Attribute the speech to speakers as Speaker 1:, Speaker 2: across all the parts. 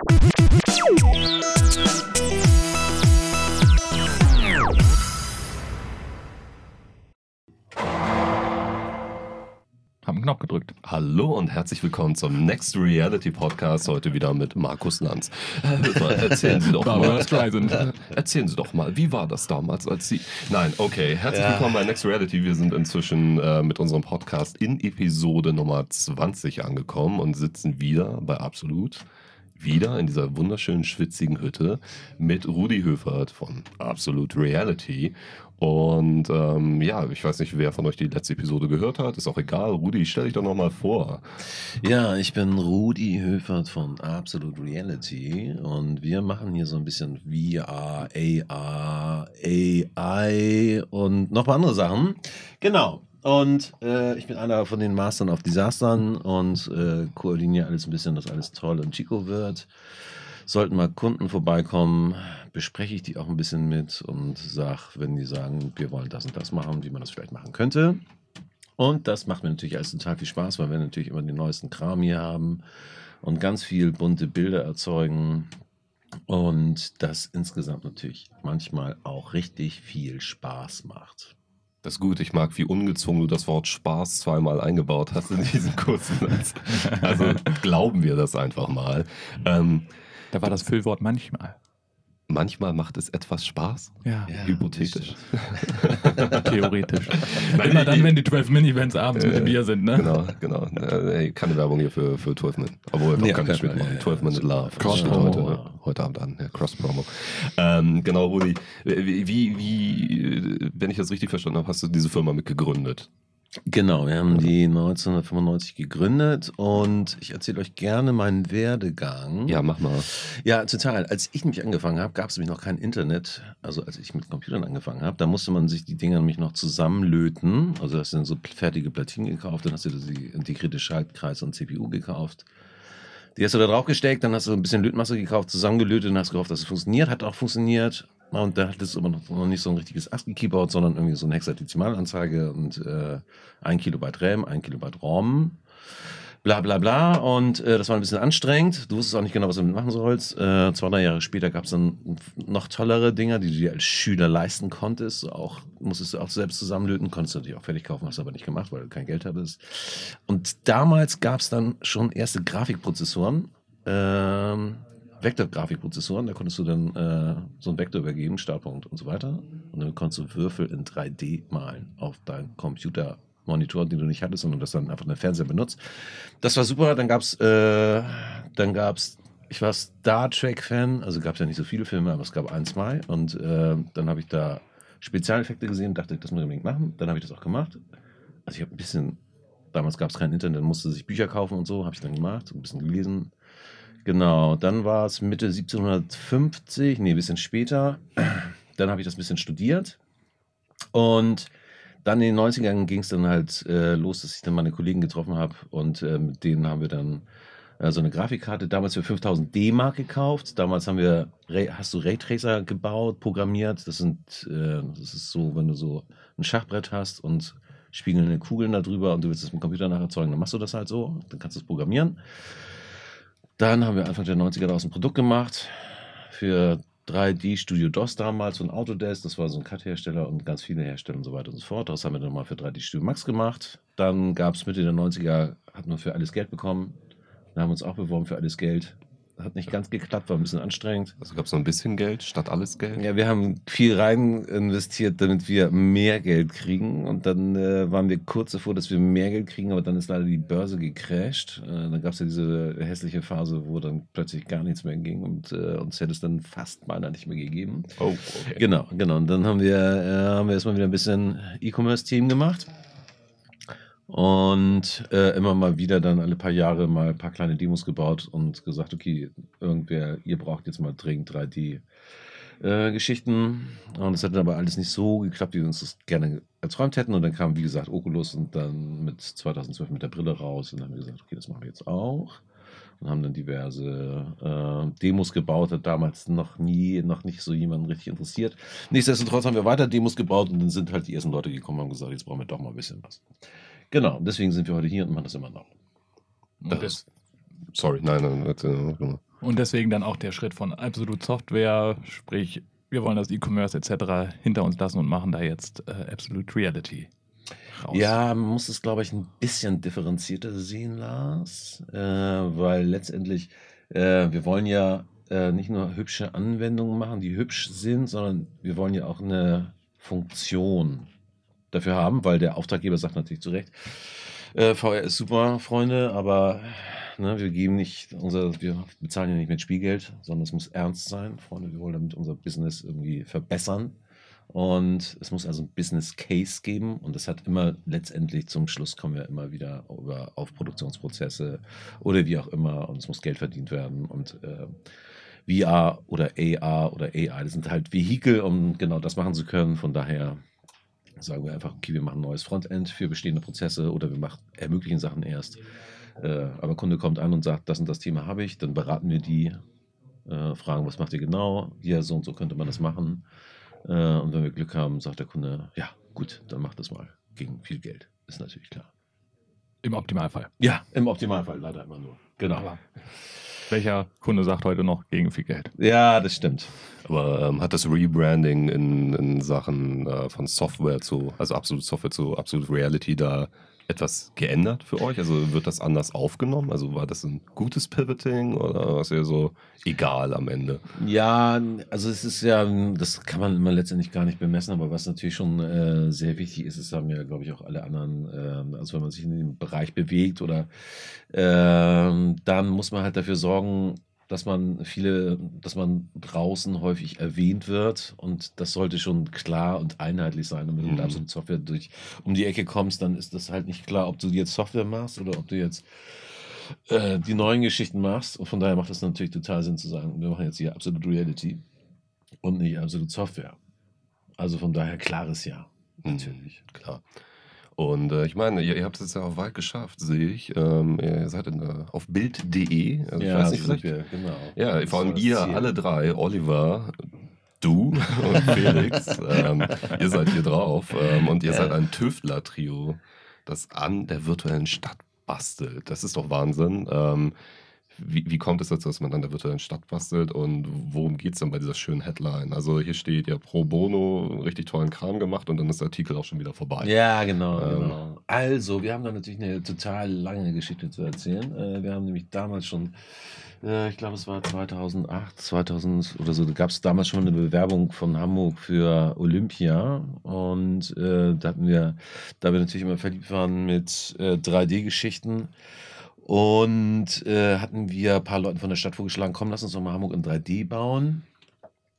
Speaker 1: Haben einen Knopf gedrückt.
Speaker 2: Hallo und herzlich willkommen zum Next Reality Podcast. Heute wieder mit Markus Lanz. Äh, erzählen Sie doch mal. Äh, Erzählen Sie doch mal, wie war das damals, als Sie. Nein, okay. Herzlich willkommen bei Next Reality. Wir sind inzwischen äh, mit unserem Podcast in Episode Nummer 20 angekommen und sitzen wieder bei Absolut. Wieder in dieser wunderschönen schwitzigen Hütte mit Rudi Höfert von Absolute Reality. Und ähm, ja, ich weiß nicht, wer von euch die letzte Episode gehört hat. Ist auch egal. Rudi, stell dich doch nochmal vor.
Speaker 3: Ja, ich bin Rudi Höfert von Absolute Reality und wir machen hier so ein bisschen VR, AR, AI und noch ein paar andere Sachen. Genau. Und äh, ich bin einer von den Mastern of Disastern und äh, koordiniere alles ein bisschen, dass alles toll und chico wird. Sollten mal Kunden vorbeikommen, bespreche ich die auch ein bisschen mit und sage, wenn die sagen, wir wollen das und das machen, wie man das vielleicht machen könnte. Und das macht mir natürlich alles total viel Spaß, weil wir natürlich immer den neuesten Kram hier haben und ganz viel bunte Bilder erzeugen. Und das insgesamt natürlich manchmal auch richtig viel Spaß macht.
Speaker 2: Das ist gut, ich mag, wie ungezwungen du das Wort Spaß zweimal eingebaut hast in diesen kurzen Satz. Also glauben wir das einfach mal. Ähm,
Speaker 1: Da war das Füllwort manchmal.
Speaker 2: Manchmal macht es etwas Spaß.
Speaker 1: Ja,
Speaker 2: Hypothetisch.
Speaker 1: theoretisch.
Speaker 2: Nein,
Speaker 1: Immer dann, wenn die 12 Mini-Events abends mit dem Bier sind, ne?
Speaker 2: Genau, genau. Äh, Hey, keine Werbung hier für, für 12 Minuten. Obwohl, doch
Speaker 3: Nee,
Speaker 2: kann ich mitmachen.
Speaker 3: ja,
Speaker 2: 12 Minute Love. Das steht
Speaker 1: Cross-Promo.
Speaker 2: heute, heute Abend an. Ja, Cross-Promo. Ähm, genau, Rudi. Wie, wie, wie, wenn ich das richtig verstanden habe, hast du diese Firma mitgegründet?
Speaker 3: Genau, wir haben die 1995 gegründet und ich erzähle euch gerne meinen Werdegang.
Speaker 2: Ja, mach mal.
Speaker 3: Ja, total. Als ich nämlich angefangen habe, gab es nämlich noch kein Internet. Also als ich mit Computern angefangen habe, da musste man sich die Dinger nämlich noch zusammenlöten. Also hast du dann so fertige Platinen gekauft, dann hast du die integrierte Schaltkreis und CPU gekauft. Die hast du da drauf gesteckt, dann hast du ein bisschen Lötmasse gekauft, zusammengelötet und hast gehofft, dass es funktioniert. Hat auch funktioniert. Und da hat es aber noch, noch nicht so ein richtiges ASCII-Keyboard, sondern irgendwie so eine Hexadezimalanzeige und äh, ein Kilobyte RAM, ein Kilobyte ROM bla bla bla. Und äh, das war ein bisschen anstrengend. Du wusstest auch nicht genau, was du damit machen sollst. Äh, zwei, drei Jahre später gab es dann noch tollere Dinger, die du dir als Schüler leisten konntest. Auch musstest du auch selbst zusammenlöten, konntest du natürlich auch fertig kaufen, hast aber nicht gemacht, weil du kein Geld hattest. Und damals gab es dann schon erste Grafikprozessoren. Ähm, Vektorgrafikprozessoren, da konntest du dann äh, so einen Vektor übergeben, Startpunkt und so weiter. Und dann konntest du Würfel in 3D malen auf deinem Computermonitor, den du nicht hattest, sondern das dann einfach den Fernseher benutzt. Das war super. Dann gab's, äh, dann gab's, ich war Star Trek-Fan, also gab es ja nicht so viele Filme, aber es gab ein, zwei. Und äh, dann habe ich da Spezialeffekte gesehen, dachte, das muss ich unbedingt machen. Dann habe ich das auch gemacht. Also ich habe ein bisschen, damals gab es kein Internet, musste sich Bücher kaufen und so, habe ich dann gemacht, ein bisschen gelesen. Genau, dann war es Mitte 1750, nee, ein bisschen später. Dann habe ich das ein bisschen studiert. Und dann in den 90ern ging es dann halt äh, los, dass ich dann meine Kollegen getroffen habe und äh, mit denen haben wir dann äh, so eine Grafikkarte damals für 5000 D-Mark gekauft. Damals haben wir, hast du Raytracer gebaut, programmiert. Das sind, äh, das ist so, wenn du so ein Schachbrett hast und spiegelnde Kugeln da drüber und du willst das mit dem Computer nacherzeugen, dann machst du das halt so, dann kannst du es programmieren. Dann haben wir Anfang der 90er daraus ein Produkt gemacht für 3D Studio DOS damals und Autodesk. Das war so ein Cut-Hersteller und ganz viele Hersteller und so weiter und so fort. Das haben wir dann mal für 3D Studio Max gemacht. Dann gab es Mitte der 90er, hat man für alles Geld bekommen. Dann haben wir uns auch beworben für alles Geld. Hat nicht ganz geklappt, war ein bisschen anstrengend.
Speaker 2: Also gab es noch ein bisschen Geld statt alles Geld?
Speaker 3: Ja, wir haben viel rein investiert, damit wir mehr Geld kriegen. Und dann äh, waren wir kurz davor, dass wir mehr Geld kriegen, aber dann ist leider die Börse gecrashed. Äh, dann gab es ja diese hässliche Phase, wo dann plötzlich gar nichts mehr ging und äh, uns hätte es dann fast beinahe nicht mehr gegeben.
Speaker 2: Oh, okay.
Speaker 3: Genau, genau. Und dann haben wir, äh, haben wir erstmal wieder ein bisschen E-Commerce-Team gemacht. Und äh, immer mal wieder dann alle paar Jahre mal ein paar kleine Demos gebaut und gesagt, okay, irgendwer, ihr braucht jetzt mal dringend 3D-Geschichten. und es hat aber alles nicht so geklappt, wie wir uns das gerne erträumt hätten. Und dann kam, wie gesagt, Oculus und dann mit 2012 mit der Brille raus. Und dann haben wir gesagt, okay, das machen wir jetzt auch. Und haben dann diverse äh, Demos gebaut, hat damals noch nie, noch nicht so jemanden richtig interessiert. Nichtsdestotrotz haben wir weiter Demos gebaut und dann sind halt die ersten Leute gekommen und haben gesagt, jetzt brauchen wir doch mal ein bisschen was. Genau, deswegen sind wir heute hier und machen das immer noch.
Speaker 2: Das ist, sorry, nein, nein, mal.
Speaker 1: Und deswegen dann auch der Schritt von Absolute Software, sprich, wir wollen das E-Commerce etc. hinter uns lassen und machen da jetzt äh, Absolute Reality raus.
Speaker 3: Ja, man muss es, glaube ich, ein bisschen differenzierter sehen, Lars, äh, weil letztendlich, äh, wir wollen ja äh, nicht nur hübsche Anwendungen machen, die hübsch sind, sondern wir wollen ja auch eine Funktion dafür haben, weil der Auftraggeber sagt natürlich zu Recht, äh, VR ist super, Freunde, aber ne, wir geben nicht unser, wir bezahlen ja nicht mit Spielgeld, sondern es muss ernst sein, Freunde. Wir wollen damit unser Business irgendwie verbessern. Und es muss also ein Business Case geben und das hat immer letztendlich zum Schluss kommen wir immer wieder über, auf Produktionsprozesse oder wie auch immer und es muss Geld verdient werden und äh, VR oder AR oder AI, das sind halt Vehikel, um genau das machen zu können. Von daher sagen wir einfach, okay, wir machen ein neues Frontend für bestehende Prozesse oder wir machen, ermöglichen Sachen erst. Äh, aber Kunde kommt an und sagt, das und das Thema habe ich, dann beraten wir die, äh, fragen, was macht ihr genau? Ja, so und so könnte man das machen. Äh, und wenn wir Glück haben, sagt der Kunde, ja, gut, dann macht das mal gegen viel Geld. Ist natürlich klar.
Speaker 1: Im Optimalfall.
Speaker 3: Ja, im Optimalfall leider immer nur. Genau.
Speaker 1: Aber welcher Kunde sagt heute noch gegen viel Geld?
Speaker 3: Ja, das stimmt.
Speaker 2: Aber ähm, hat das Rebranding in, in Sachen äh, von Software zu, also Absolute Software zu Absolute Reality da etwas geändert für euch? Also wird das anders aufgenommen? Also war das ein gutes Pivoting oder war es eher so egal am Ende?
Speaker 3: Ja, also es ist ja, das kann man immer letztendlich gar nicht bemessen, aber was natürlich schon äh, sehr wichtig ist, das haben ja, glaube ich, auch alle anderen, äh, also wenn man sich in dem Bereich bewegt oder äh, dann muss man halt dafür sorgen, dass man viele, dass man draußen häufig erwähnt wird und das sollte schon klar und einheitlich sein. Und wenn du
Speaker 2: Mhm.
Speaker 3: mit absolut Software durch um die Ecke kommst, dann ist das halt nicht klar, ob du jetzt Software machst oder ob du jetzt äh, die neuen Geschichten machst. Und von daher macht es natürlich total Sinn zu sagen, wir machen jetzt hier Absolute Reality und nicht Absolute Software. Also von daher klares Ja. Natürlich.
Speaker 2: Klar. Und äh, ich meine, ihr, ihr habt es jetzt ja auch weit geschafft, sehe ich. Ähm, ihr seid in, äh, auf Bild.de. Also ich weiß nicht, vielleicht.
Speaker 3: wir, genau.
Speaker 2: Ja, vor allem ihr
Speaker 3: Ziel.
Speaker 2: alle drei, Oliver, du und Felix, ähm, ihr seid hier drauf ähm, und ihr
Speaker 3: Ja.
Speaker 2: seid ein Tüftler-Trio, das an der virtuellen Stadt bastelt. Das ist doch Wahnsinn. Wie, wie kommt es dazu, dass man an der virtuellen Stadt bastelt und worum geht es dann bei dieser schönen Headline? Also hier steht ja pro bono richtig tollen Kram gemacht und dann ist der Artikel auch schon wieder vorbei.
Speaker 3: Ja, genau,
Speaker 2: Ähm.
Speaker 3: genau. Also, wir haben da natürlich eine total lange Geschichte zu erzählen. Äh, wir haben nämlich damals schon, äh, ich glaube, es war 2008, 2000 oder so, da gab es damals schon eine Bewerbung von Hamburg für Olympia. Und äh, da hatten wir, da wir natürlich immer verliebt waren mit äh, 3D-Geschichten. Und äh, hatten wir ein paar Leuten von der Stadt vorgeschlagen, komm, lass uns doch mal Hamburg in 3D bauen.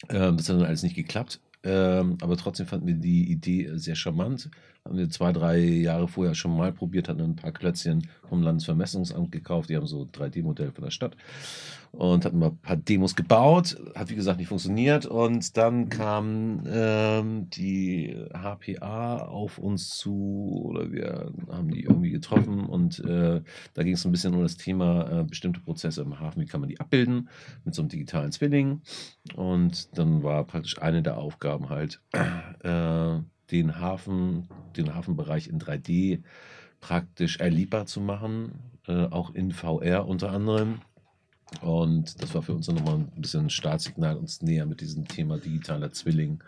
Speaker 3: Ähm, das hat dann alles nicht geklappt. Ähm, aber trotzdem fanden wir die Idee sehr charmant. Haben wir zwei, drei Jahre vorher schon mal probiert, hatten ein paar Klötzchen vom Landesvermessungsamt gekauft. Die haben so 3D-Modell von der Stadt und hatten mal ein paar Demos gebaut. Hat wie gesagt nicht funktioniert. Und dann kam ähm, die HPA auf uns zu oder wir haben die irgendwie getroffen und äh, da ging es ein bisschen um das Thema äh, bestimmte Prozesse im Hafen. Wie kann man die abbilden mit so einem digitalen Zwilling? Und dann war praktisch eine der Aufgaben halt, äh, den Hafen, den Hafenbereich in 3D praktisch erlebbar zu machen, äh, auch in VR unter anderem. Und das war für uns dann nochmal ein bisschen ein Startsignal, uns näher mit diesem Thema digitaler Zwilling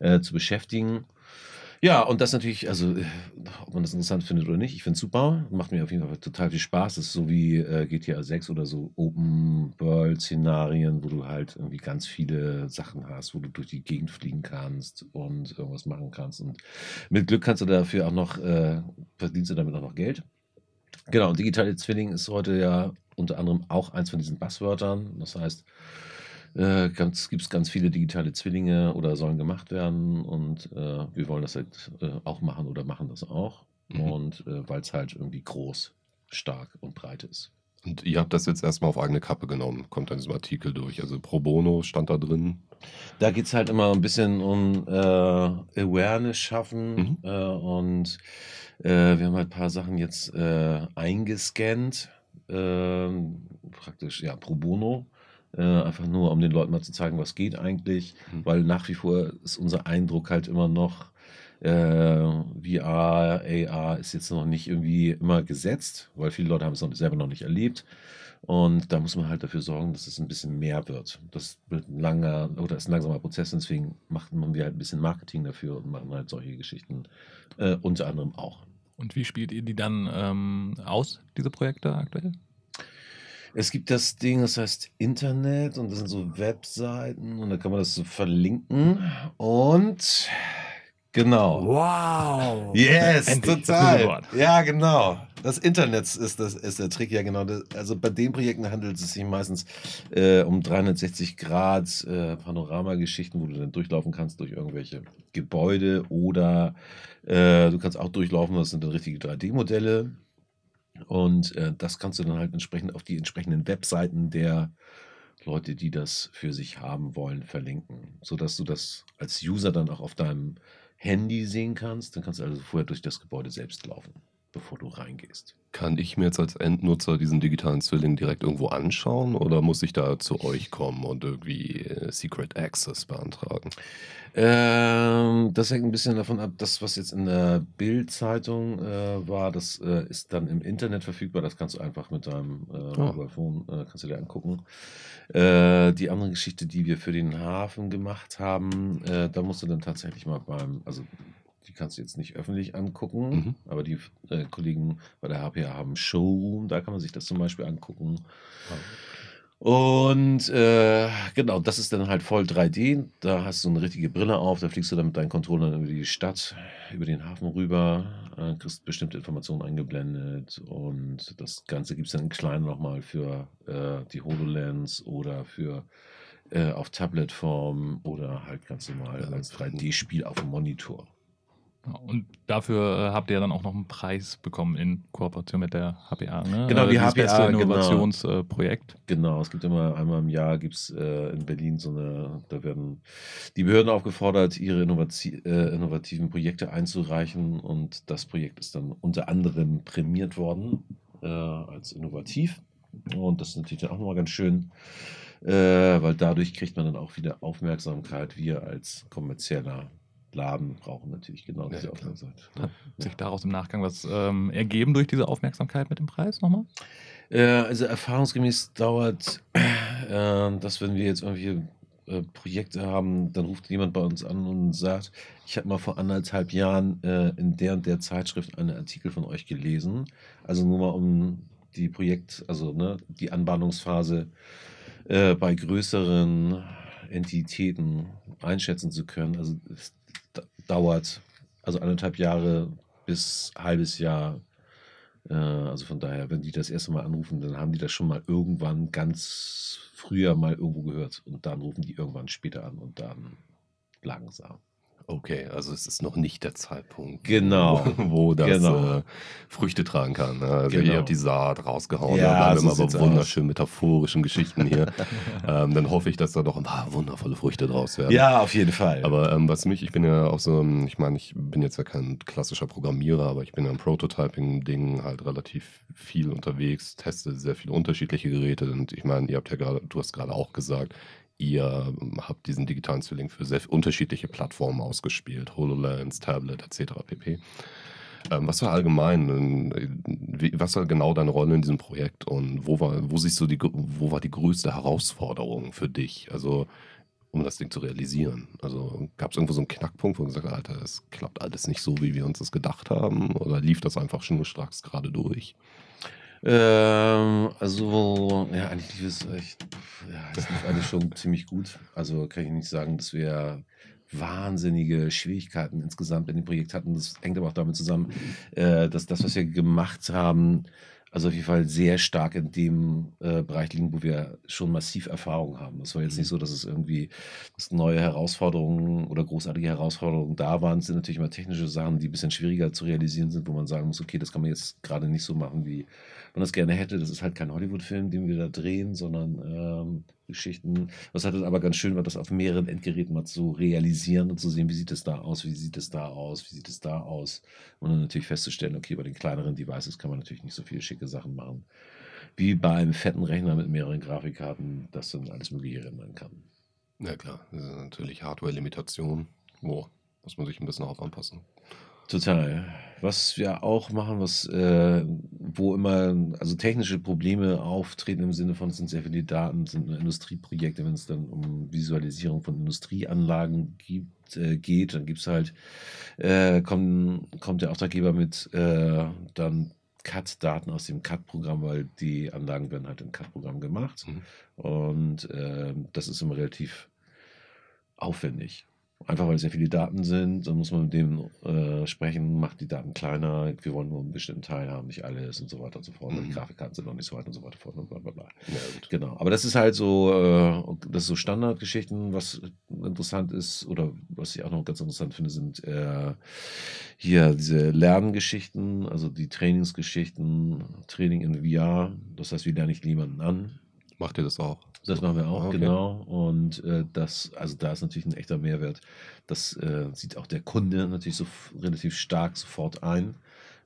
Speaker 3: äh, zu beschäftigen. Ja, und das natürlich, also, äh, ob man das interessant findet oder nicht, ich finde es super. Macht mir auf jeden Fall total viel Spaß. Das ist so wie äh, GTA 6 oder so Open-World-Szenarien, wo du halt irgendwie ganz viele Sachen hast, wo du durch die Gegend fliegen kannst und irgendwas machen kannst. Und mit Glück kannst du dafür auch noch, äh, verdienst du damit auch noch Geld. Genau, und digitale Zwilling ist heute ja unter anderem auch eins von diesen Buzzwörtern. Das heißt, äh, gibt es ganz viele digitale Zwillinge oder sollen gemacht werden und äh, wir wollen das halt äh, auch machen oder machen das auch.
Speaker 2: Mhm.
Speaker 3: Und äh, weil es halt irgendwie groß, stark und breit ist.
Speaker 2: Und ihr habt das jetzt erstmal auf eigene Kappe genommen, kommt an diesem Artikel durch. Also pro bono stand da drin.
Speaker 3: Da geht es halt immer ein bisschen um äh, Awareness schaffen
Speaker 2: Mhm.
Speaker 3: äh, und äh, wir haben halt ein paar Sachen jetzt äh, eingescannt, ähm, praktisch ja pro bono, äh, einfach nur um den Leuten mal zu zeigen, was geht eigentlich,
Speaker 2: Mhm.
Speaker 3: weil nach wie vor ist unser Eindruck halt immer noch, äh, VR, AR ist jetzt noch nicht irgendwie immer gesetzt, weil viele Leute haben es noch, selber noch nicht erlebt. Und da muss man halt dafür sorgen, dass es ein bisschen mehr wird. Das wird ein langer oder ist ein langsamer Prozess, deswegen machen wir halt ein bisschen Marketing dafür und machen halt solche Geschichten äh, unter anderem auch.
Speaker 1: Und wie spielt ihr die dann ähm, aus, diese Projekte aktuell?
Speaker 3: Es gibt das Ding, das heißt Internet und das sind so Webseiten und da kann man das so verlinken und genau.
Speaker 1: Wow!
Speaker 3: Yes,
Speaker 1: Endlich,
Speaker 3: total. Ja, genau. Das Internet ist, das, ist der Trick, ja genau. Das, also bei den Projekten handelt es sich meistens äh, um 360 Grad äh, Panoramageschichten, wo du dann durchlaufen kannst durch irgendwelche Gebäude oder äh, du kannst auch durchlaufen, das sind dann richtige 3D-Modelle. Und äh, das kannst du dann halt entsprechend auf die entsprechenden Webseiten der Leute, die das für sich haben wollen, verlinken, sodass du das als User dann auch auf deinem Handy sehen kannst. Dann kannst du also vorher durch das Gebäude selbst laufen, bevor du reingehst.
Speaker 2: Kann ich mir jetzt als Endnutzer diesen digitalen Zwilling direkt irgendwo anschauen oder muss ich da zu euch kommen und irgendwie äh, Secret Access beantragen?
Speaker 3: Ähm, das hängt ein bisschen davon ab, das, was jetzt in der Bild-Zeitung äh, war, das äh, ist dann im Internet verfügbar. Das kannst du einfach mit deinem äh,
Speaker 2: Ah.
Speaker 3: Mobile Phone, äh, kannst du dir angucken. Äh, die andere Geschichte, die wir für den Hafen gemacht haben, da musst du dann tatsächlich mal beim, also die kannst du jetzt nicht öffentlich angucken,
Speaker 2: Mhm.
Speaker 3: aber die äh, Kollegen bei der HPA haben Showroom, da kann man sich das zum Beispiel angucken. Und äh, genau, das ist dann halt voll 3D. Da hast du eine richtige Brille auf, da fliegst du dann mit deinen Controllern über die Stadt, über den Hafen rüber, äh, kriegst bestimmte Informationen eingeblendet und das Ganze gibt es dann klein nochmal für äh, die HoloLens oder für äh, auf Tabletform oder halt ganz normal als 3D-Spiel auf dem Monitor.
Speaker 1: Und dafür äh, habt ihr dann auch noch einen Preis bekommen in Kooperation mit der HPA. Ne?
Speaker 3: Genau,
Speaker 1: Äh,
Speaker 3: die
Speaker 1: dieses
Speaker 3: HPA,
Speaker 1: beste
Speaker 3: genau.
Speaker 1: Innovationsprojekt.
Speaker 3: Genau, es gibt immer einmal im Jahr gibt's äh, in Berlin so eine, da werden die Behörden aufgefordert, ihre innovati äh, innovativen Projekte einzureichen und das Projekt ist dann unter anderem prämiert worden äh, als innovativ und das ist natürlich dann auch nochmal ganz schön, weil dadurch kriegt man dann auch wieder Aufmerksamkeit. Wir als kommerzieller Laden brauchen natürlich genau diese
Speaker 2: Ja.
Speaker 3: Aufmerksamkeit.
Speaker 1: Hat sich daraus im Nachgang was ähm, ergeben durch diese Aufmerksamkeit mit dem Preis nochmal?
Speaker 3: Äh, also erfahrungsgemäß dauert äh, das, wenn wir jetzt irgendwelche äh, Projekte haben, dann ruft jemand bei uns an und sagt, ich habe mal vor anderthalb Jahren äh, in der und der Zeitschrift einen Artikel von euch gelesen. Also nur mal um die Projekt, also ne, die Anbahnungsphase äh, bei größeren Entitäten einschätzen zu können. Also es dauert also anderthalb Jahre bis halbes Jahr äh, also von daher, wenn die das erste Mal anrufen, dann haben die das schon mal irgendwann ganz früher mal irgendwo gehört und dann rufen die irgendwann später an und dann langsam.
Speaker 2: Okay, also es ist noch nicht der Zeitpunkt,
Speaker 3: Genau.
Speaker 2: wo, wo das
Speaker 3: Genau.
Speaker 2: äh, Früchte tragen kann. ne? Also
Speaker 3: Genau.
Speaker 2: ihr habt die Saat rausgehauen,
Speaker 3: Ja,
Speaker 2: da bleiben
Speaker 3: so
Speaker 2: aber wunderschön metaphorischen Geschichten hier. ähm, dann hoffe ich, dass da noch ein paar wundervolle Früchte draus werden.
Speaker 3: Ja, auf jeden Fall.
Speaker 2: Aber ähm, was mich, ich bin ja auch so, ähm, ich meine, ich bin jetzt ja kein klassischer Programmierer, aber ich bin ja im Prototyping-Ding halt relativ viel unterwegs, teste sehr viele unterschiedliche Geräte und ich meine, ihr habt ja gerade, du hast gerade auch gesagt, ihr habt diesen digitalen Zwilling für sehr unterschiedliche Plattformen ausgespielt, HoloLens, Tablet etc. pp. Ähm, was war allgemein, äh, was war genau deine Rolle in diesem Projekt und wo war, wo siehst du die, wo war die größte Herausforderung für dich? Also um das Ding zu realisieren? Also gab es irgendwo so einen Knackpunkt, wo du gesagt hast, Alter, das klappt alles nicht so, wie wir uns das gedacht haben? Oder lief das einfach schnurstracks gerade durch?
Speaker 3: Ähm, also, ja, eigentlich lief es echt, ja, es lief eigentlich schon ziemlich gut. Also kann ich nicht sagen, dass wir wahnsinnige Schwierigkeiten insgesamt in dem Projekt hatten. Das hängt aber auch damit zusammen, äh, dass das, was wir gemacht haben, also auf jeden Fall sehr stark in dem äh, Bereich liegen, wo wir schon massiv Erfahrung haben. Es war jetzt nicht so, dass es irgendwie dass neue Herausforderungen oder großartige Herausforderungen da waren. Es sind natürlich immer technische Sachen, die ein bisschen schwieriger zu realisieren sind, wo man sagen muss, okay, das kann man jetzt gerade nicht so machen, wie man das gerne hätte. Das ist halt kein Hollywood-Film, den wir da drehen, sondern ähm, Geschichten. Was dann aber ganz schön war, das auf mehreren Endgeräten mal zu realisieren und zu sehen, wie sieht es da aus, wie sieht es da aus, wie sieht es da aus. Und dann natürlich festzustellen, okay, bei den kleineren Devices kann man natürlich nicht so viele schicke Sachen machen, wie bei einem fetten Rechner mit mehreren Grafikkarten, das dann alles Mögliche rendern kann.
Speaker 2: Ja klar, das ist natürlich Hardware-Limitation. Wo muss man sich ein bisschen darauf anpassen.
Speaker 3: Total. Was wir auch machen, was, äh, wo immer, also technische Probleme auftreten im Sinne von, es sind sehr viele Daten, sind Industrieprojekte, wenn es dann um Visualisierung von Industrieanlagen gibt, äh, geht, dann gibt es halt, äh, kommt, kommt der Auftraggeber mit äh, dann CAD-Daten aus dem CAD-Programm, weil die Anlagen werden halt im CAD-Programm gemacht.
Speaker 2: Mhm.
Speaker 3: Und äh, das ist immer relativ aufwendig. Einfach weil sehr viele Daten sind, dann muss man mit dem äh, sprechen, macht die Daten kleiner, wir wollen nur einen bestimmten Teil haben, nicht alles und so weiter und so fort. Und die
Speaker 2: Mhm.
Speaker 3: Grafikkarten sind noch nicht so weit und so weiter fort und bla bla bla.
Speaker 2: Ja.
Speaker 3: Genau, aber das ist halt so, äh, das ist so Standardgeschichten, was interessant ist oder was ich auch noch ganz interessant finde, sind äh, hier diese Lerngeschichten, also die Trainingsgeschichten, Training in VR, das heißt, wie lerne ich jemanden an,
Speaker 2: Macht ihr das auch?
Speaker 3: das machen wir auch,
Speaker 2: Okay.
Speaker 3: genau. Und äh, das, also da ist natürlich ein echter Mehrwert. Das äh, sieht auch der Kunde natürlich so relativ stark sofort ein,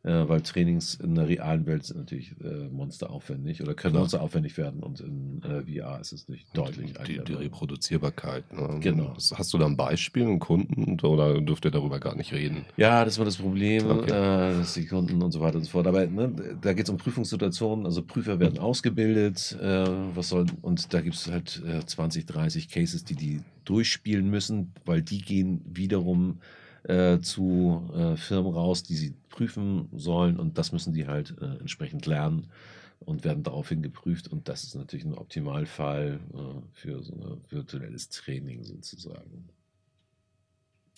Speaker 3: äh, weil Trainings in der realen Welt sind natürlich äh, monsteraufwendig oder können
Speaker 2: Klar.
Speaker 3: monsteraufwendig werden und in äh, VR ist es nicht deutlich
Speaker 2: Die, die
Speaker 3: einfacher.
Speaker 2: Reproduzierbarkeit. Ne?
Speaker 3: Genau.
Speaker 2: Hast du da ein Beispiel, einen Kunden oder dürft ihr darüber gar nicht reden?
Speaker 3: Ja, das war das Problem,
Speaker 2: Okay.
Speaker 3: äh, dass die Kunden und so weiter und so fort. Aber ne, da geht es um Prüfungssituationen, also Prüfer werden ausgebildet, äh, was soll, und da gibt es halt äh, 20, 30 Cases, die die durchspielen müssen, weil die gehen wiederum äh, zu äh, Firmen raus, die sie prüfen sollen und das müssen die halt äh, entsprechend lernen und werden daraufhin geprüft und das ist natürlich ein Optimalfall äh, für so ein virtuelles Training sozusagen.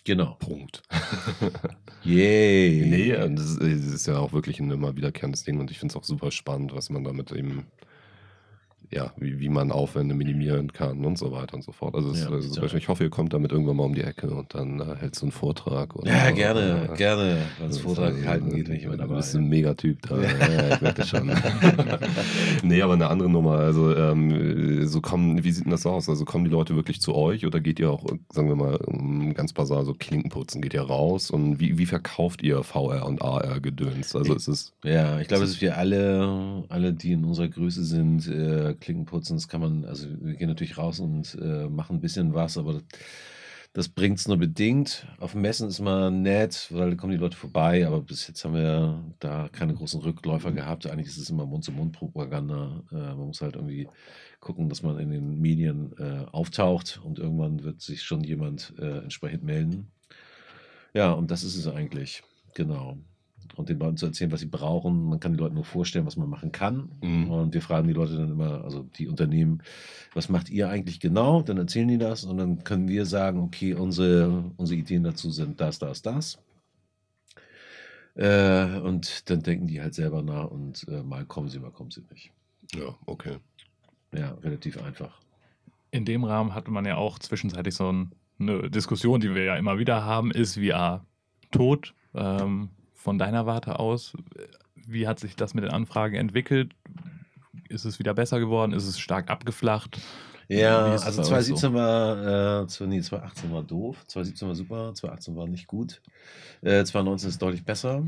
Speaker 3: Genau.
Speaker 2: Punkt.
Speaker 3: Yay.
Speaker 2: Nee, das ist, das ist ja auch wirklich ein immer wiederkehrendes Ding und ich finde es auch super spannend, was man damit eben, ja, wie, wie man Aufwände minimieren kann und so weiter und so fort. Also,
Speaker 3: Ja,
Speaker 2: also zum Beispiel, ich hoffe, ihr kommt damit irgendwann mal um die Ecke und dann äh, hältst du einen Vortrag. Oder,
Speaker 3: Ja, gerne,
Speaker 2: äh,
Speaker 3: gerne.
Speaker 2: Das,
Speaker 3: Vortrag
Speaker 2: äh,
Speaker 3: halten geht, bin ich immer
Speaker 2: Du
Speaker 3: dabei.
Speaker 2: bist ein Megatyp da. Ja, ich merke schon. nee, aber eine andere Nummer. Also, ähm, so kommen, wie sieht denn das aus? Also, kommen die Leute wirklich zu euch oder geht ihr auch, sagen wir mal, ganz basal so Klinken putzen? Geht ihr raus und wie, wie verkauft ihr VR und AR-Gedöns? Also, ist es.
Speaker 3: Ja, ich glaube, dass wir alle, alle, die in unserer Größe sind, äh, Klinken putzen, das kann man, also wir gehen natürlich raus und äh, machen ein bisschen was, aber das, das bringt es nur bedingt. Auf Messen ist mal nett, weil da kommen die Leute vorbei, aber bis jetzt haben wir da keine großen Rückläufer gehabt. Eigentlich ist es immer Mund-zu-Mund-Propaganda. Äh, man muss halt irgendwie gucken, dass man in den Medien äh, auftaucht und irgendwann wird sich schon jemand äh, entsprechend melden. Ja, und das ist es eigentlich. Genau. Und den Leuten zu erzählen, was sie brauchen. Man kann die Leute nur vorstellen, was man machen kann.
Speaker 2: Mhm.
Speaker 3: Und wir fragen die Leute dann immer, also die Unternehmen, was macht ihr eigentlich genau? Dann erzählen die das und dann können wir sagen, okay, unsere, unsere Ideen dazu sind das, das, das. Äh, und dann denken die halt selber nach und äh, mal kommen sie, mal kommen sie nicht.
Speaker 2: Ja, okay.
Speaker 3: Ja, relativ einfach.
Speaker 1: In dem Rahmen hatte man ja auch zwischenzeitlich so ein, eine Diskussion, die wir ja immer wieder haben, ist VR tot? Ähm, von deiner Warte aus, wie hat sich das mit den Anfragen entwickelt? Ist es wieder besser geworden? Ist es stark abgeflacht?
Speaker 3: Ja, also
Speaker 1: bei euch
Speaker 3: 2017 war, äh, nee, 2018 war doof, 2017 war super, 2018 war nicht gut, äh, 2019 ist deutlich besser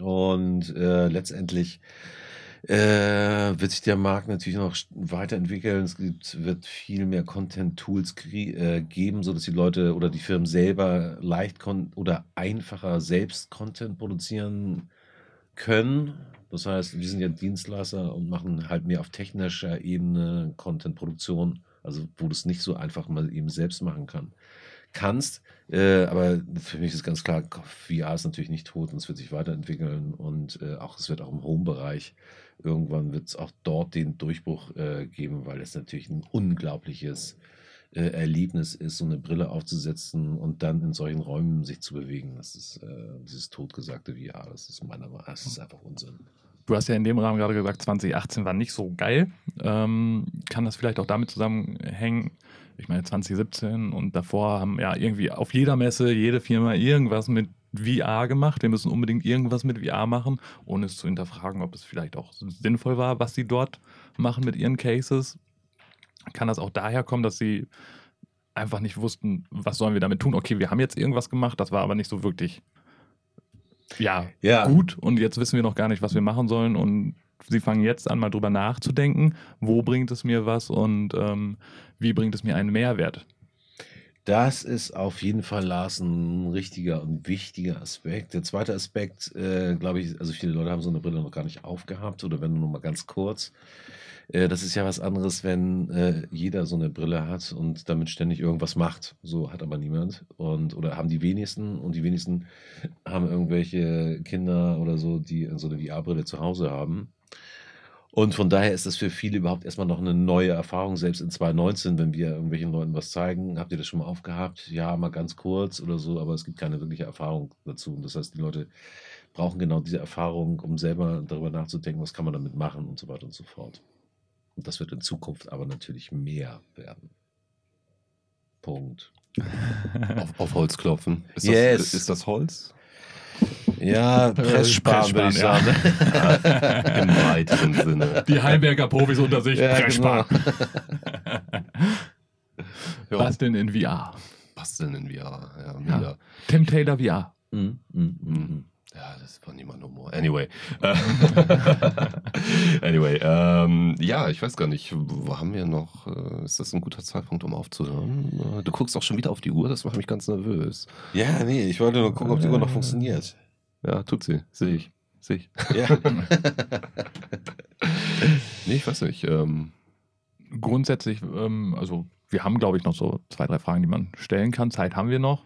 Speaker 3: und äh, letztendlich äh, wird sich der Markt natürlich noch weiterentwickeln. Es gibt, wird viel mehr Content-Tools äh, geben, sodass die Leute oder die Firmen selber leicht oder einfacher selbst Content produzieren können. Das heißt, wir sind ja Dienstleister und machen halt mehr auf technischer Ebene Content-Produktion, also wo du es nicht so einfach mal eben selbst machen kann, kannst. Äh, aber für mich ist ganz klar, VR ist natürlich nicht tot und es wird sich weiterentwickeln und äh, auch es wird auch im Home-Bereich irgendwann wird es auch dort den Durchbruch äh, geben, weil es natürlich ein unglaubliches äh, Erlebnis ist, so eine Brille aufzusetzen und dann in solchen Räumen sich zu bewegen. Das ist äh, dieses totgesagte VR. Das ist meiner Meinung nach, das ist einfach Unsinn.
Speaker 1: Du hast ja in dem Rahmen gerade gesagt, 2018 war nicht so geil. Ähm, kann das vielleicht auch damit zusammenhängen? Ich meine, 2017 und davor haben ja irgendwie auf jeder Messe jede Firma irgendwas mit VR gemacht. Wir müssen unbedingt irgendwas mit VR machen, ohne es zu hinterfragen, ob es vielleicht auch sinnvoll war, was sie dort machen mit ihren Cases. Kann das auch daher kommen, dass sie einfach nicht wussten, was sollen wir damit tun? Okay, wir haben jetzt irgendwas gemacht, das war aber nicht so wirklich ja,
Speaker 3: Ja,
Speaker 1: gut und jetzt wissen wir noch gar nicht, was wir machen sollen und sie fangen jetzt an, mal drüber nachzudenken, wo bringt es mir was und ähm, wie bringt es mir einen Mehrwert.
Speaker 3: Das ist auf jeden Fall, Lars, ein richtiger und wichtiger Aspekt. Der zweite Aspekt, äh, glaube ich, also viele Leute haben so eine Brille noch gar nicht aufgehabt oder wenn nur mal ganz kurz. Äh, das ist ja was anderes, wenn äh, jeder so eine Brille hat und damit ständig irgendwas macht. So hat aber niemand. Und, oder haben die wenigsten und die wenigsten haben irgendwelche Kinder oder so, die so eine VR-Brille zu Hause haben. Und von daher ist das für viele überhaupt erstmal noch eine neue Erfahrung, selbst in 2019, wenn wir irgendwelchen Leuten was zeigen. Habt ihr das schon mal aufgehabt? Ja, mal ganz kurz oder so, aber es gibt keine wirkliche Erfahrung dazu. Und das heißt, die Leute brauchen genau diese Erfahrung, um selber darüber nachzudenken, was kann man damit machen und so weiter und so fort. Und das wird in Zukunft aber natürlich mehr werden. Punkt.
Speaker 2: auf, auf Holz klopfen. Ist,
Speaker 3: Yes.
Speaker 2: das, ist das Holz?
Speaker 3: Ja, Presssparen würde ich
Speaker 1: Presssparen,
Speaker 3: sagen.
Speaker 1: ja.
Speaker 2: Im weiteren Sinne.
Speaker 1: Die Heimwerker-Profis unter sich.
Speaker 3: Ja,
Speaker 1: Presssparen.
Speaker 2: Ja,
Speaker 1: Was denn in VR?
Speaker 2: basteln in VR. Ja,
Speaker 1: Ja. Tim Taylor VR.
Speaker 3: Mhm, mhm, mhm.
Speaker 2: Ja, das war niemand Humor. Anyway. Anyway, ähm, ja, ich weiß gar nicht, wo haben wir noch, äh, ist das ein guter Zeitpunkt, um aufzuhören? Äh, Du guckst auch schon wieder auf die Uhr, das macht mich ganz nervös.
Speaker 3: Ja, nee, ich wollte nur gucken, ob die Uhr noch funktioniert.
Speaker 2: Ja, tut sie, sehe ich, sehe ich.
Speaker 3: Ja.
Speaker 2: Nee, ich weiß nicht, ähm,
Speaker 1: Grundsätzlich, ähm, also wir haben, glaube ich, noch so zwei, drei Fragen, die man stellen kann. Zeit haben wir noch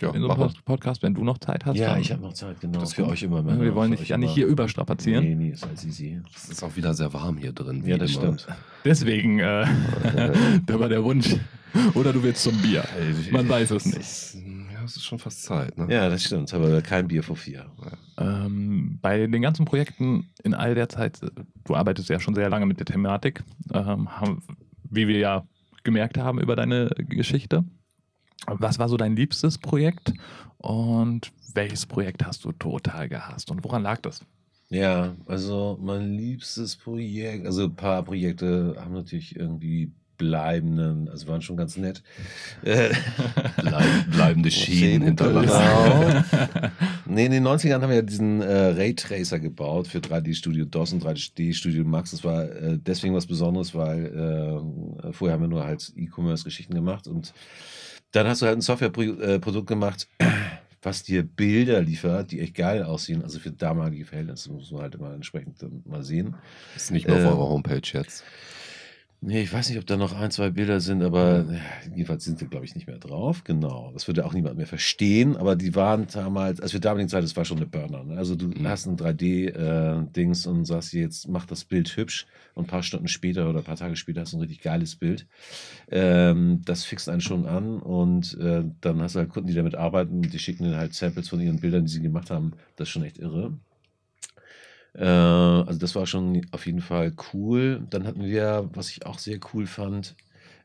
Speaker 2: ja,
Speaker 1: in so einem. Pod- Podcast, wenn du noch Zeit hast.
Speaker 3: ja, ich habe noch Zeit, genau.
Speaker 2: Das
Speaker 3: für euch immer. Männer,
Speaker 1: wir wollen dich ja nicht hier überstrapazieren.
Speaker 3: Nee, nee, ist alles easy.
Speaker 2: Es ist auch wieder sehr warm hier drin.
Speaker 3: Ja, das
Speaker 2: immer.
Speaker 3: stimmt.
Speaker 1: Deswegen, äh, da war der Wunsch. Oder du willst zum Bier. Man weiß es nicht.
Speaker 2: Ja, es ist schon fast Zeit, ne?
Speaker 3: Ja, das stimmt. Aber kein Bier vor vier.
Speaker 1: Ähm, bei den ganzen Projekten in all der Zeit, äh, du arbeitest ja schon sehr lange mit der Thematik, ähm, haben, wie wir ja gemerkt haben über deine Geschichte. Was war so dein liebstes Projekt und welches Projekt hast du total gehasst und woran lag das?
Speaker 3: Ja, also mein liebstes Projekt, also ein paar Projekte haben natürlich irgendwie bleibenden, also waren schon ganz nett. Äh,
Speaker 2: Bleib, bleibende Schäden
Speaker 3: Schäden,
Speaker 2: hinterlassen.
Speaker 3: Genau. nee, in den 90ern haben wir ja diesen äh, Raytracer gebaut für 3D Studio DOS und 3D Studio Max. Das war äh, deswegen was Besonderes, weil äh, vorher haben wir nur halt E-Commerce-Geschichten gemacht und dann hast du halt ein Softwareprodukt gemacht, was dir Bilder liefert, die echt geil aussehen. Also für damalige Verhältnisse muss man halt immer entsprechend dann mal sehen.
Speaker 2: Ist nicht mehr auf
Speaker 3: Ähm,
Speaker 2: eurer Homepage jetzt.
Speaker 3: Nee, ich weiß nicht, ob da noch ein, zwei Bilder sind, aber ja, jedenfalls sind sie, glaube ich, nicht mehr drauf. Genau. Das würde auch niemand mehr verstehen, aber die waren damals, also für damalige Zeit, das war schon eine Burner. Ne? Also du
Speaker 2: Mhm.
Speaker 3: hast ein 3D-Dings und sagst jetzt, mach das Bild hübsch und ein paar Stunden später oder ein paar Tage später hast du ein richtig geiles Bild. Ähm, das fixt einen schon an und äh, dann hast du halt Kunden, die damit arbeiten und die schicken dir halt Samples von ihren Bildern, die sie gemacht haben. Das ist schon echt irre. Äh, also das war schon auf jeden Fall cool. Dann hatten wir, was ich auch sehr cool fand,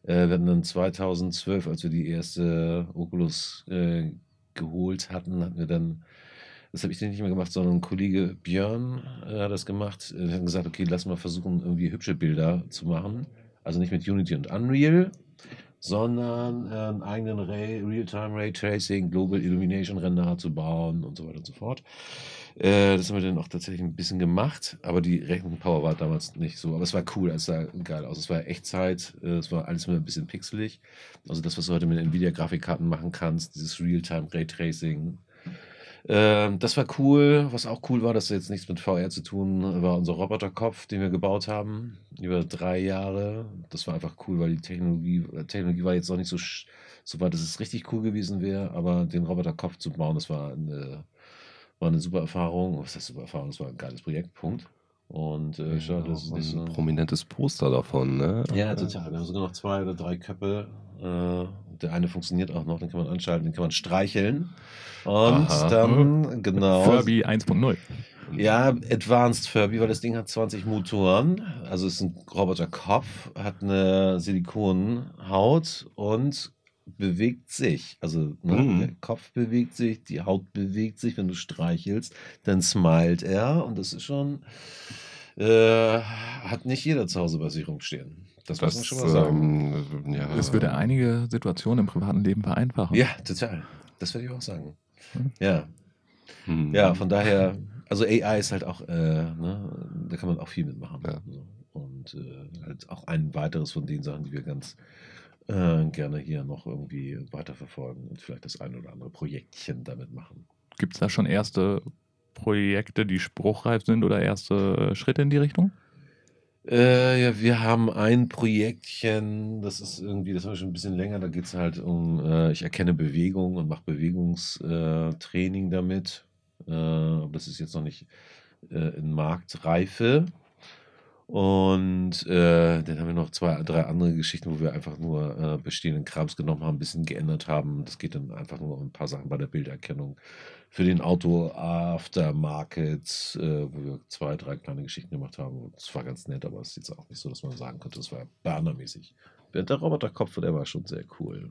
Speaker 3: äh, wir hatten dann 2012, als wir die erste Oculus äh, geholt hatten, hatten wir dann, das habe ich nicht mehr gemacht, sondern ein Kollege Björn äh, hat das gemacht. Er hat gesagt, okay, lass mal versuchen, irgendwie hübsche Bilder zu machen. Also nicht mit Unity und Unreal, sondern äh, einen eigenen Real-Time Ray Tracing, Global Illumination Renderer zu bauen und so weiter und so fort. Äh, das haben wir dann auch tatsächlich ein bisschen gemacht, aber die Rechenpower war damals nicht so. Aber es war cool, es sah geil aus. Es war Echtzeit, äh, es war alles immer ein bisschen pixelig. Also das, was du heute mit Nvidia-Grafikkarten machen kannst, dieses Real-Time Ray Tracing. Ähm, das war cool. Was auch cool war, das hat jetzt nichts mit VR zu tun, war unser Roboterkopf, den wir gebaut haben, über drei Jahre. Das war einfach cool, weil die Technologie, äh, Technologie war jetzt noch nicht so, so weit, dass es richtig cool gewesen wäre, aber den Roboterkopf zu bauen, das war eine, war eine super Erfahrung. Was heißt super Erfahrung? Das war ein geiles Projekt, Punkt. Und äh, schade, dass es nicht so.
Speaker 2: ein prominentes Poster davon, ne?
Speaker 3: Ja, total. Wir haben sogar noch zwei oder drei Köpfe. Äh, der eine funktioniert auch noch, den kann man anschalten, den kann man streicheln. Und
Speaker 2: Aha.
Speaker 3: dann, genau.
Speaker 1: Furby 1.0.
Speaker 3: Ja, Advanced Furby, weil das Ding hat 20 Motoren. Also ist ein Roboterkopf, hat eine Silikonhaut und bewegt sich. Also ne,
Speaker 2: Mhm.
Speaker 3: der Kopf bewegt sich, die Haut bewegt sich, wenn du streichelst, dann smilet er und das ist schon, äh, hat nicht jeder zu Hause bei sich rumstehen. Das, muss man
Speaker 2: Das,
Speaker 3: schon mal sagen.
Speaker 2: ähm, ja,
Speaker 1: Das würde einige Situationen im privaten Leben vereinfachen.
Speaker 3: Ja, total. Das würde ich auch sagen.
Speaker 1: Hm.
Speaker 3: Ja,
Speaker 2: hm.
Speaker 3: ja, von daher, also AI ist halt auch, äh, ne, da kann man auch viel mitmachen.
Speaker 2: Ja.
Speaker 3: So. Und äh, halt auch ein weiteres von den Sachen, die wir ganz äh, gerne hier noch irgendwie weiterverfolgen und vielleicht das ein oder andere Projektchen damit machen.
Speaker 1: Gibt es da schon erste Projekte, die spruchreif sind oder erste Schritte in die Richtung?
Speaker 3: Äh, ja, wir haben ein Projektchen, das ist irgendwie, das haben wir schon ein bisschen länger, da geht es halt um, äh, ich erkenne Bewegung und mache Bewegungstraining damit. Äh, aber das ist jetzt noch nicht äh, in Marktreife. Und äh, dann haben wir noch zwei, drei andere Geschichten, wo wir einfach nur äh, bestehenden Krams genommen haben, ein bisschen geändert haben. Das geht dann einfach nur um ein paar Sachen bei der Bilderkennung. Für den Auto Aftermarket, äh, wo wir zwei, drei kleine Geschichten gemacht haben. Das war ganz nett, aber es ist jetzt auch nicht so, dass man sagen könnte, das war Berner-mäßig. Der Roboterkopf, der war schon sehr cool.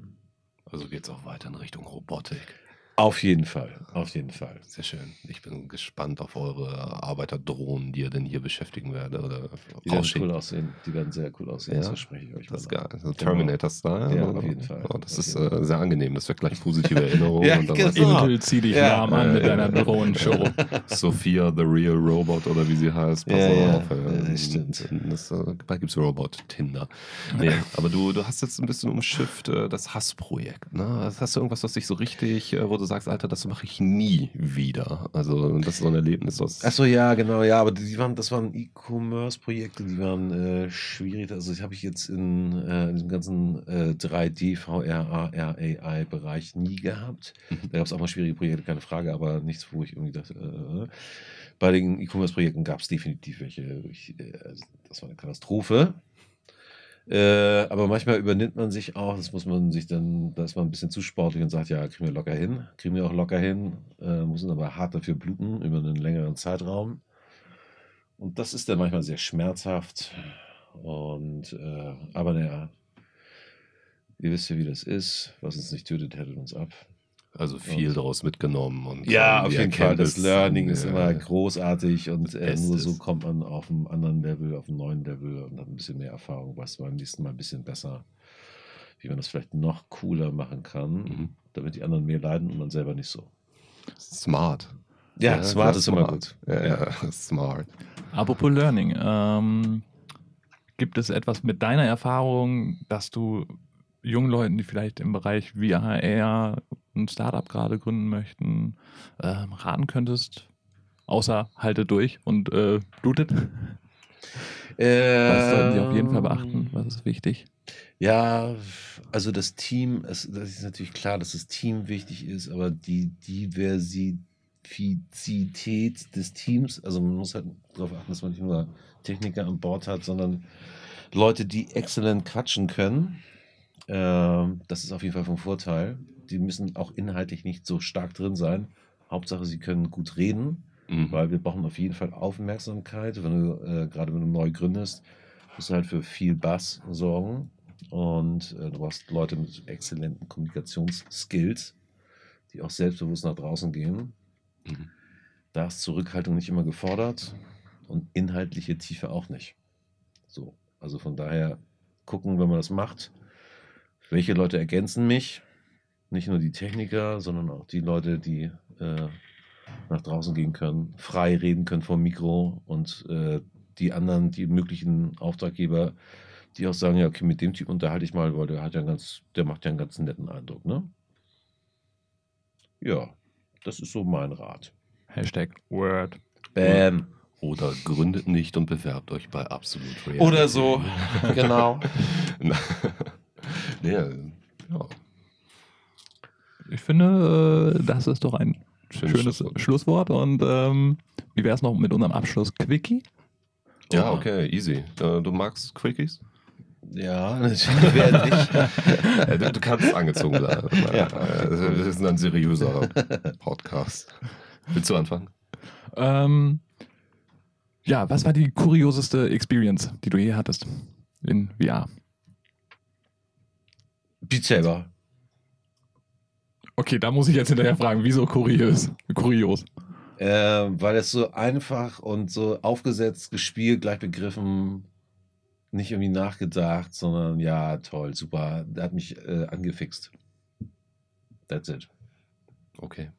Speaker 2: Also geht es auch weiter in Richtung Robotik.
Speaker 3: Auf jeden Fall, auf jeden Fall.
Speaker 2: Sehr schön. Ich bin gespannt auf eure Arbeiterdrohnen, die ihr denn hier beschäftigen werdet. Oder
Speaker 3: Die werden cool aussehen. Die werden sehr cool aussehen.
Speaker 2: Ja,
Speaker 3: das verspreche ich euch.
Speaker 2: Das ist geil. Also Terminator-Style.
Speaker 3: Ja, auf jeden Fall.
Speaker 2: Oh, das
Speaker 3: Auf
Speaker 2: ist äh, sehr angenehm. Das wird gleich positive Erinnerungen.
Speaker 3: Ja,
Speaker 2: und dann
Speaker 3: genau. So.
Speaker 1: Intel, zieh dich
Speaker 3: Ja.
Speaker 1: warm an mit
Speaker 2: Ja,
Speaker 1: deiner. Drohnenshow.
Speaker 2: Sophia the Real Robot oder wie sie heißt. Pass
Speaker 3: Ja, ja.
Speaker 2: auf.
Speaker 3: Ja, stimmt.
Speaker 2: Das, äh, bald gibt es Robot-Tinder. Nee, aber du, du hast jetzt ein bisschen umschifft äh, das Hassprojekt. Ne? Hast du irgendwas, was dich so richtig, äh, wo du sagst, Alter, das mache ich nie wieder? Also, das ist so ein Erlebnis, was.
Speaker 3: Achso, ja, genau, ja, aber die waren, das waren E-Commerce-Projekte, die waren äh, schwierig. Also, ich habe ich jetzt in, äh, in diesem ganzen äh, 3D, VR, AR, AI-Bereich nie gehabt.
Speaker 2: Mhm.
Speaker 3: Da gab es auch mal schwierige Projekte, keine Frage, aber nichts, wo ich irgendwie dachte, äh, äh. bei den E-Commerce-Projekten gab es definitiv welche. Ich, äh, also, das war eine Katastrophe. Äh, aber manchmal übernimmt man sich auch, das muss man sich dann, da ist man ein bisschen zu sportlich und sagt, ja, kriegen wir locker hin, kriegen wir auch locker hin, äh, müssen aber hart dafür bluten über einen längeren Zeitraum. Und das ist dann manchmal sehr schmerzhaft. Und äh, aber naja, ihr wisst ja, wie das ist. Was uns nicht tötet, hält uns ab.
Speaker 2: Also viel daraus mitgenommen. Und
Speaker 3: Ja, auf jeden Fall. Das Learning ist immer großartig und äh, nur so kommt man auf einem anderen Level, auf einem neuen Level und hat ein bisschen mehr Erfahrung, weiß beim nächsten Mal ein bisschen besser, wie man das vielleicht noch cooler machen kann,
Speaker 2: Mhm.
Speaker 3: damit die anderen mehr leiden und man selber nicht so.
Speaker 2: Smart.
Speaker 3: Ja, smart
Speaker 2: sehr
Speaker 3: ist immer gut.
Speaker 2: Ja, ja, smart.
Speaker 1: Apropos Learning, ähm, gibt es etwas mit deiner Erfahrung, dass du jungen Leuten, die vielleicht im Bereich VR, AR ein Startup gerade gründen möchten, ähm, raten könntest? Außer halte durch und äh, blutet. Was sollten sie auf jeden Fall beachten? Was ist wichtig?
Speaker 3: Ja, also das Team, es, das ist natürlich klar, dass das Team wichtig ist, aber die Diversität des Teams, also man muss halt darauf achten, dass man nicht nur Techniker an Bord hat, sondern Leute, die exzellent quatschen können. Ähm, das ist auf jeden Fall vom Vorteil. Die müssen auch inhaltlich nicht so stark drin sein. Hauptsache, sie können gut reden,
Speaker 2: Mhm.
Speaker 3: weil wir brauchen auf jeden Fall Aufmerksamkeit. Wenn du, äh, gerade wenn du neu gründest, musst du halt für viel Bass sorgen. Und äh, du brauchst Leute mit exzellenten Kommunikationsskills, die auch selbstbewusst nach draußen gehen.
Speaker 2: Mhm.
Speaker 3: Da ist Zurückhaltung nicht immer gefordert und inhaltliche Tiefe auch nicht. So, also von daher gucken, wenn man das macht, welche Leute ergänzen mich. Nicht nur die Techniker, sondern auch die Leute, die äh, nach draußen gehen können, frei reden können vom Mikro und äh, die anderen, die möglichen Auftraggeber, die auch sagen, ja, okay, mit dem Typ unterhalte ich mal, weil der hat ja ganz, der macht ja einen ganz netten Eindruck, ne? Ja, das ist so mein Rat.
Speaker 1: Hashtag Word.
Speaker 3: Bam.
Speaker 2: Oder gründet nicht und bewerbt euch bei Absolut Reality.
Speaker 3: Oder so, genau.
Speaker 2: nee, ja.
Speaker 1: Ich finde, äh, das ist doch ein
Speaker 2: Schönes
Speaker 1: schönes,
Speaker 2: Schlusswort.
Speaker 1: Schlusswort. Und ähm, wie wäre es noch mit unserem Abschluss-Quickie?
Speaker 2: Ja, okay, easy. Äh, Du magst Quickies?
Speaker 3: Ja, natürlich werde ich.
Speaker 2: Du, du kannst angezogen bleiben.
Speaker 3: Ja.
Speaker 2: Äh, Wir sind ein seriöser Podcast. Willst du anfangen?
Speaker 1: Ähm, ja, was war die kurioseste Experience, die du je hattest in VR?
Speaker 3: Beat Saber.
Speaker 1: Okay, da muss ich jetzt hinterher fragen, wieso kurios? Kurios.
Speaker 3: Äh, weil es so einfach und so aufgesetzt, gespielt, gleich begriffen, nicht irgendwie nachgedacht, sondern ja, toll, super. Der hat mich äh, angefixt. That's it.
Speaker 2: Okay.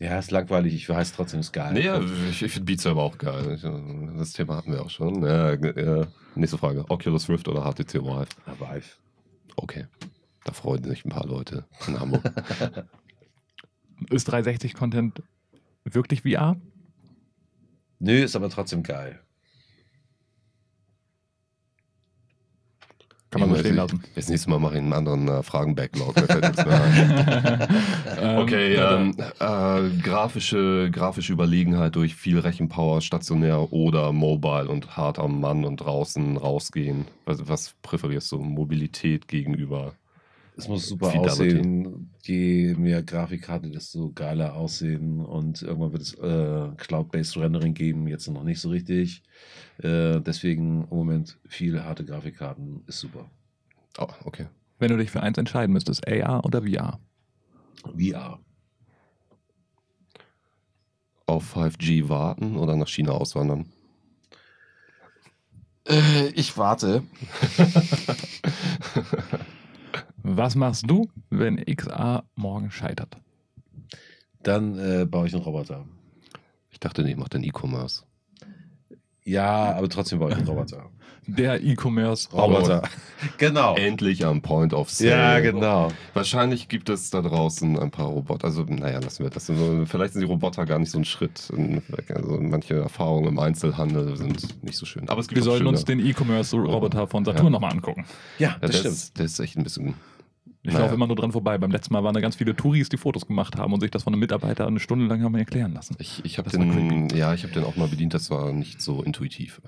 Speaker 3: Ja, ist langweilig, ich weiß trotzdem, ist geil.
Speaker 2: Nee, ja, ich, ich finde Beat Saber auch geil. Das Thema hatten wir auch schon. Ja, äh, nächste Frage. Oculus Rift oder HTC Vive?
Speaker 3: Vive.
Speaker 2: Okay. Da freuen sich ein paar Leute in Hamburg.
Speaker 1: Ist 360-Content wirklich VR?
Speaker 3: Nö, ist aber trotzdem geil.
Speaker 1: Kann man so stehen lassen.
Speaker 2: Das nächste Mal mache ich einen anderen äh, Fragen-Backlog.
Speaker 1: Ähm,
Speaker 2: Okay, ähm, äh, grafische, grafische Überlegenheit durch viel Rechenpower, stationär oder mobile und hart am Mann und draußen rausgehen. Was, was präferierst du? Mobilität gegenüber?
Speaker 3: Es muss super
Speaker 2: Fidelity.
Speaker 3: aussehen. Je mehr Grafikkarte, desto geiler aussehen. Und irgendwann wird es äh, Cloud-Based Rendering geben, jetzt noch nicht so richtig. Äh, deswegen im Moment viel harte Grafikkarten ist super.
Speaker 2: Oh, okay.
Speaker 1: Wenn du dich für eins entscheiden müsstest, AR oder VR?
Speaker 3: VR.
Speaker 2: Auf 5G warten oder nach China auswandern?
Speaker 3: Äh, ich warte.
Speaker 1: Was machst du, wenn XA morgen scheitert?
Speaker 3: Dann äh, baue ich einen Roboter.
Speaker 2: Ich dachte, nee, ich mache den E-Commerce.
Speaker 3: Ja, aber trotzdem baue ich einen Roboter.
Speaker 1: Der E-Commerce
Speaker 3: Roboter. genau.
Speaker 2: Endlich am Point of Sale.
Speaker 3: Ja, genau.
Speaker 2: Wahrscheinlich gibt es da draußen ein paar Roboter. Also, naja, lassen wir das. So, vielleicht sind die Roboter gar nicht so ein Schritt. weg. Also, manche Erfahrungen im Einzelhandel sind nicht so schön. Aber es gibt
Speaker 1: Wir sollten
Speaker 2: schöne.
Speaker 1: uns den E-Commerce-Roboter von Saturn
Speaker 2: Ja.
Speaker 1: nochmal angucken.
Speaker 3: Ja,
Speaker 2: Ja,
Speaker 3: das
Speaker 2: der,
Speaker 3: stimmt.
Speaker 2: ist, der ist echt ein bisschen.
Speaker 1: Ich
Speaker 2: Naja.
Speaker 1: laufe immer nur dran vorbei. Beim letzten Mal waren da ganz viele Touris, die Fotos gemacht haben und sich das von einem Mitarbeiter eine Stunde lang haben erklären lassen.
Speaker 2: Ich, ich habe den, ja, ich habe den auch mal bedient. Das war nicht so intuitiv.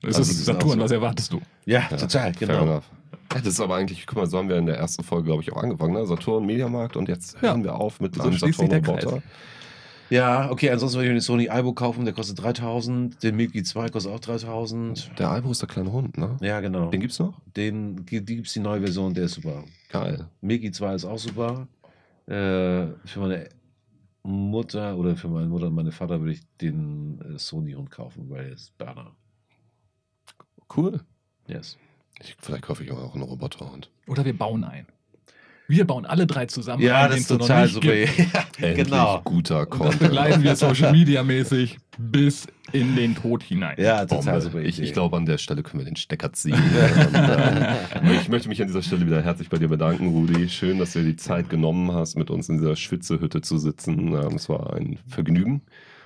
Speaker 1: Es
Speaker 3: Also,
Speaker 1: ist Saturn,
Speaker 3: so.
Speaker 1: was erwartest du?
Speaker 3: Ja,
Speaker 2: Ja,
Speaker 3: total,
Speaker 2: Fair
Speaker 3: genau.
Speaker 2: enough. Ja, das ist aber eigentlich, guck mal, so haben wir in der ersten Folge, glaube ich, auch angefangen. Ne? Saturn, Mediamarkt und jetzt
Speaker 1: Ja.
Speaker 2: hören wir auf mit
Speaker 1: So
Speaker 2: einem Saturn-Roboter.
Speaker 3: Ja, okay, ansonsten würde ich mir den Sony Albo kaufen, der kostet 3000. Den Milky 2 kostet auch 3000.
Speaker 2: Der Albo ist der kleine Hund, ne?
Speaker 3: Ja, genau.
Speaker 2: Den gibt's noch?
Speaker 3: Den die gibt es die neue Version, der ist super.
Speaker 2: Geil.
Speaker 3: Milky 2 ist auch super. Äh, für meine Mutter oder für meine Mutter und meine Vater würde ich den äh, Sony-Hund kaufen, weil er ist Berner.
Speaker 2: Cool.
Speaker 3: Yes.
Speaker 2: Ich, vielleicht kaufe ich auch einen Roboterhund.
Speaker 1: Oder wir bauen einen. Wir bauen alle drei zusammen
Speaker 3: Ja, das ist total super. Ja,
Speaker 2: Endlich
Speaker 3: genau.
Speaker 2: guter Content.
Speaker 1: begleiten wir Social Media mäßig bis in den Tod hinein.
Speaker 3: Ja, total
Speaker 2: Bombe.
Speaker 3: super.
Speaker 2: Ich, ich glaube, an der Stelle können wir den Stecker ziehen. und, äh, ich möchte mich an dieser Stelle wieder herzlich bei dir bedanken, Rudi. Schön, dass du dir die Zeit genommen hast, mit uns in dieser Schwitzehütte zu sitzen. Ähm, Es war ein Vergnügen.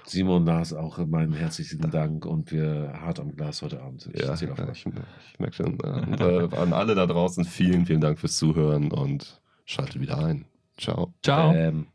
Speaker 3: Simon Lars auch meinen herzlichen Dank und wir hart am Glas heute Abend. Ich
Speaker 2: Ja,
Speaker 3: zähle auf
Speaker 2: ja, ich, ich merke schon. Und, äh, an alle da draußen, vielen, vielen Dank fürs Zuhören und schaltet wieder ein. Ciao.
Speaker 1: Ciao.
Speaker 3: Ähm,